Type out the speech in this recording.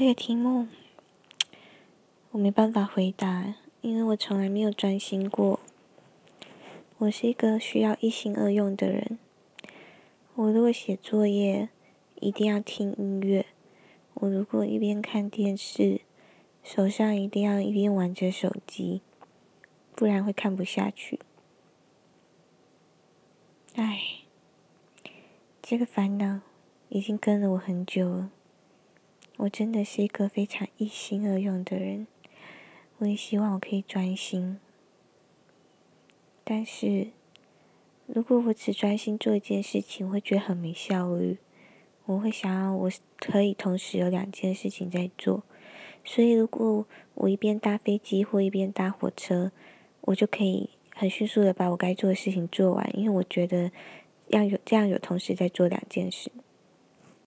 这个题目我没办法回答，因为我从来没有专心过。我是一个需要一心二用的人。我如果写作业，一定要听音乐；我如果一边看电视，手上一定要一边玩着手机，不然会看不下去。唉，这个烦恼已经跟了我很久了。我真的是一个非常一心二用的人，我也希望我可以专心。但是，如果我只专心做一件事情，我会觉得很没效率。我会想要我可以同时有两件事情在做，所以如果我一边搭飞机或一边搭火车，我就可以很迅速的把我该做的事情做完，因为我觉得要有这样有同时在做两件事。